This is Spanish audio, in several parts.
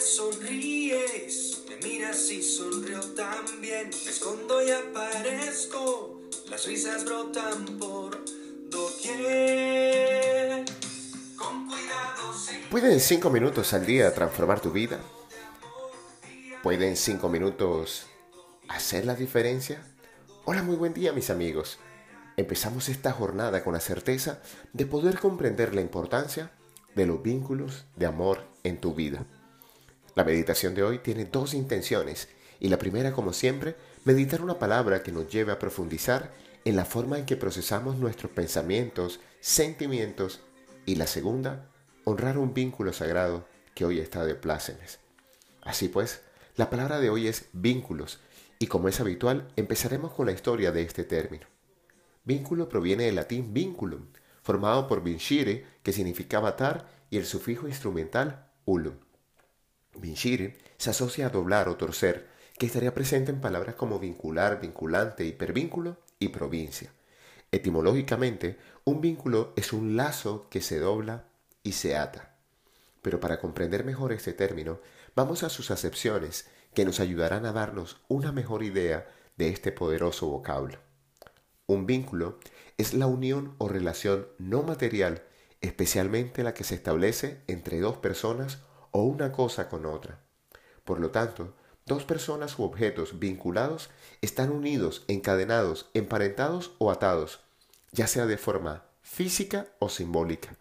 sonríes, me miras y sonrío también. Me escondo y aparezco, las risas brotan por doquier. Con cuidado. ¿Pueden 5 minutos al día transformar tu vida? ¿Pueden 5 minutos hacer la diferencia? Hola, muy buen día mis amigos. Empezamos esta jornada con la certeza de poder comprender la importancia de los vínculos de amor en tu vida. La meditación de hoy tiene dos intenciones y la primera, como siempre, meditar una palabra que nos lleve a profundizar en la forma en que procesamos nuestros pensamientos, sentimientos y la segunda, honrar un vínculo sagrado que hoy está de plácemes. Así pues, la palabra de hoy es vínculos y como es habitual, empezaremos con la historia de este término. Vínculo proviene del latín vinculum, formado por vincire, que significaba atar, y el sufijo instrumental ulum. Se asocia a doblar o torcer, que estaría presente en palabras como vincular, vinculante, hipervínculo y provincia. Etimológicamente, un vínculo es un lazo que se dobla y se ata. Pero para comprender mejor este término, vamos a sus acepciones que nos ayudarán a darnos una mejor idea de este poderoso vocablo. Un vínculo es la unión o relación no material, especialmente la que se establece entre dos personas o una cosa con otra. Por lo tanto, dos personas u objetos vinculados están unidos, encadenados, emparentados o atados, ya sea de forma física o simbólica.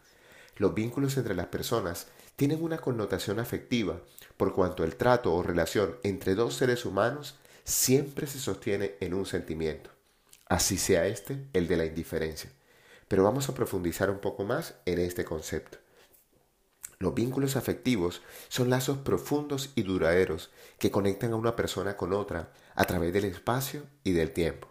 Los vínculos entre las personas tienen una connotación afectiva, por cuanto el trato o relación entre dos seres humanos siempre se sostiene en un sentimiento así sea este el de la indiferencia. Pero vamos a profundizar un poco más en este concepto. Los vínculos afectivos son lazos profundos y duraderos que conectan a una persona con otra a través del espacio y del tiempo.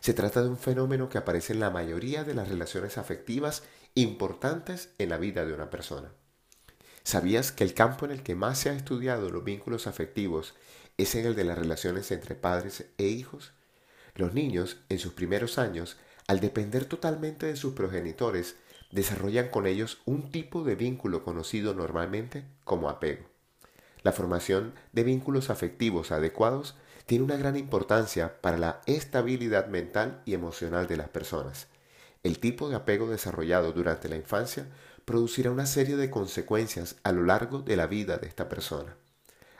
Se trata de un fenómeno que aparece en la mayoría de las relaciones afectivas importantes en la vida de una persona. ¿Sabías que el campo en el que más se ha estudiado los vínculos afectivos es en el de las relaciones entre padres e hijos? Los niños, en sus primeros años, al depender totalmente de sus progenitores, desarrollan con ellos un tipo de vínculo conocido normalmente como apego. La formación de vínculos afectivos adecuados tiene una gran importancia para la estabilidad mental y emocional de las personas. El tipo de apego desarrollado durante la infancia producirá una serie de consecuencias a lo largo de la vida de esta persona.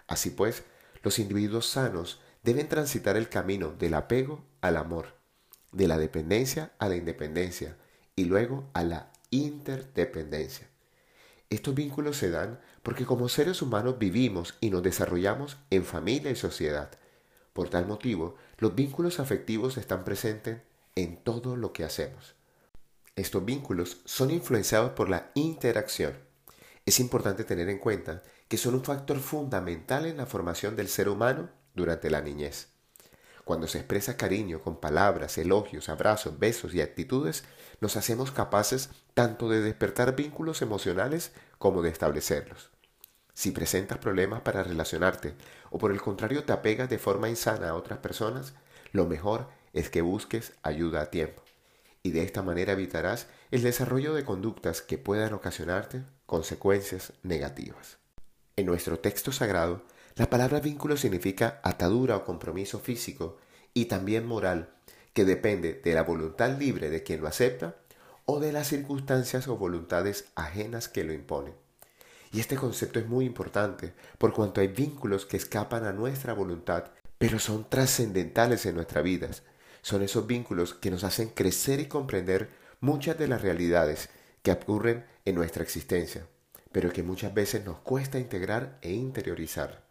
Así pues, los individuos sanos deben transitar el camino del apego al amor, de la dependencia a la independencia y luego a la interdependencia. Estos vínculos se dan porque como seres humanos vivimos y nos desarrollamos en familia y sociedad. Por tal motivo, los vínculos afectivos están presentes en todo lo que hacemos. Estos vínculos son influenciados por la interacción. Es importante tener en cuenta que son un factor fundamental en la formación del ser humano durante la niñez. Cuando se expresa cariño con palabras, elogios, abrazos, besos y actitudes, nos hacemos capaces tanto de despertar vínculos emocionales como de establecerlos. Si presentas problemas para relacionarte o por el contrario te apegas de forma insana a otras personas, lo mejor es que busques ayuda a tiempo. Y de esta manera evitarás el desarrollo de conductas que puedan ocasionarte consecuencias negativas. En nuestro texto sagrado la palabra vínculo significa atadura o compromiso físico y también moral, que depende de la voluntad libre de quien lo acepta o de las circunstancias o voluntades ajenas que lo imponen. Y este concepto es muy importante por cuanto hay vínculos que escapan a nuestra voluntad, pero son trascendentales en nuestra vida. Son esos vínculos que nos hacen crecer y comprender muchas de las realidades que ocurren en nuestra existencia, pero que muchas veces nos cuesta integrar e interiorizar.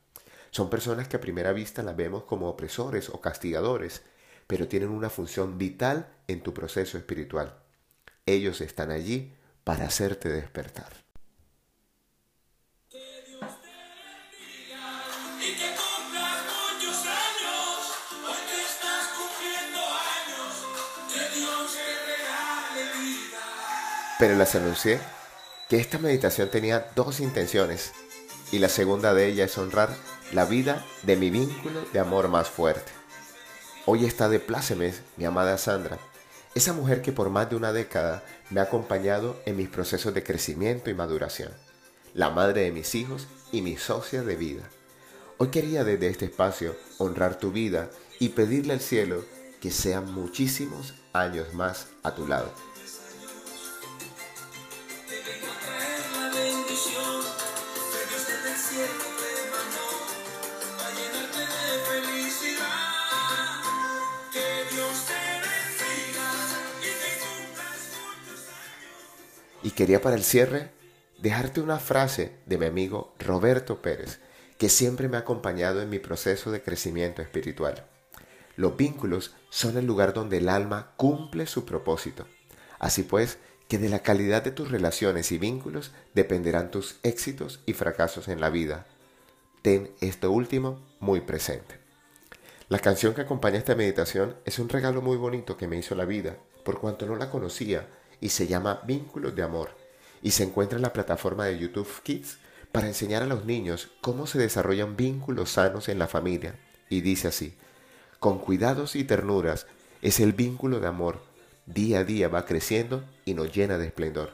Son personas que a primera vista las vemos como opresores o castigadores, pero tienen una función vital en tu proceso espiritual. Ellos están allí para hacerte despertar. Pero les anuncié que esta meditación tenía dos intenciones y la segunda de ellas es honrar la vida de mi vínculo de amor más fuerte. Hoy está de plácemes mi amada Sandra, esa mujer que por más de una década me ha acompañado en mis procesos de crecimiento y maduración, la madre de mis hijos y mi socia de vida. Hoy quería desde este espacio honrar tu vida y pedirle al cielo que sean muchísimos años más a tu lado. Y quería para el cierre dejarte una frase de mi amigo Roberto Pérez, que siempre me ha acompañado en mi proceso de crecimiento espiritual. Los vínculos son el lugar donde el alma cumple su propósito. Así pues, que de la calidad de tus relaciones y vínculos dependerán tus éxitos y fracasos en la vida. Ten esto último muy presente. La canción que acompaña esta meditación es un regalo muy bonito que me hizo la vida, por cuanto no la conocía, y se llama Vínculos de Amor, y se encuentra en la plataforma de YouTube Kids para enseñar a los niños cómo se desarrollan vínculos sanos en la familia, y dice así, con cuidados y ternuras es el vínculo de amor, día a día va creciendo y nos llena de esplendor.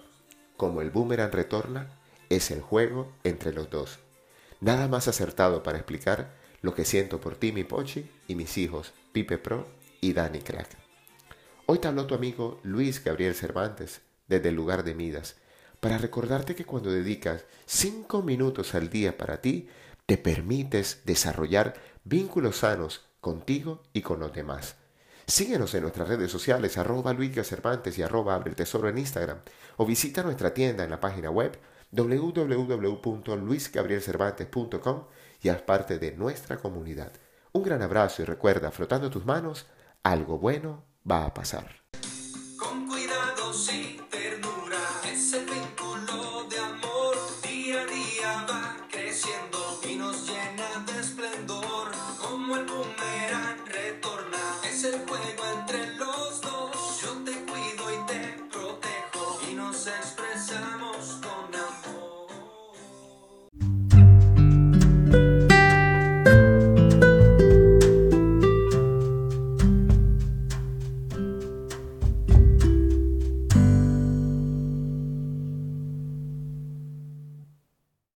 Como el boomerang retorna, es el juego entre los dos. Nada más acertado para explicar lo que siento por ti, mi Pochi, y mis hijos, Pipe Pro y Dani Crack. Hoy te habló tu amigo Luis Gabriel Cervantes, desde el lugar de Midas, para recordarte que cuando dedicas cinco minutos al día para ti, te permites desarrollar vínculos sanos contigo y con los demás. Síguenos en nuestras redes sociales, arroba Luis Cervantes y arroba Abre el Tesoro en Instagram, o visita nuestra tienda en la página web www.luisgabrielcervantes.com y haz parte de nuestra comunidad. Un gran abrazo y recuerda, frotando tus manos, algo bueno va a pasar.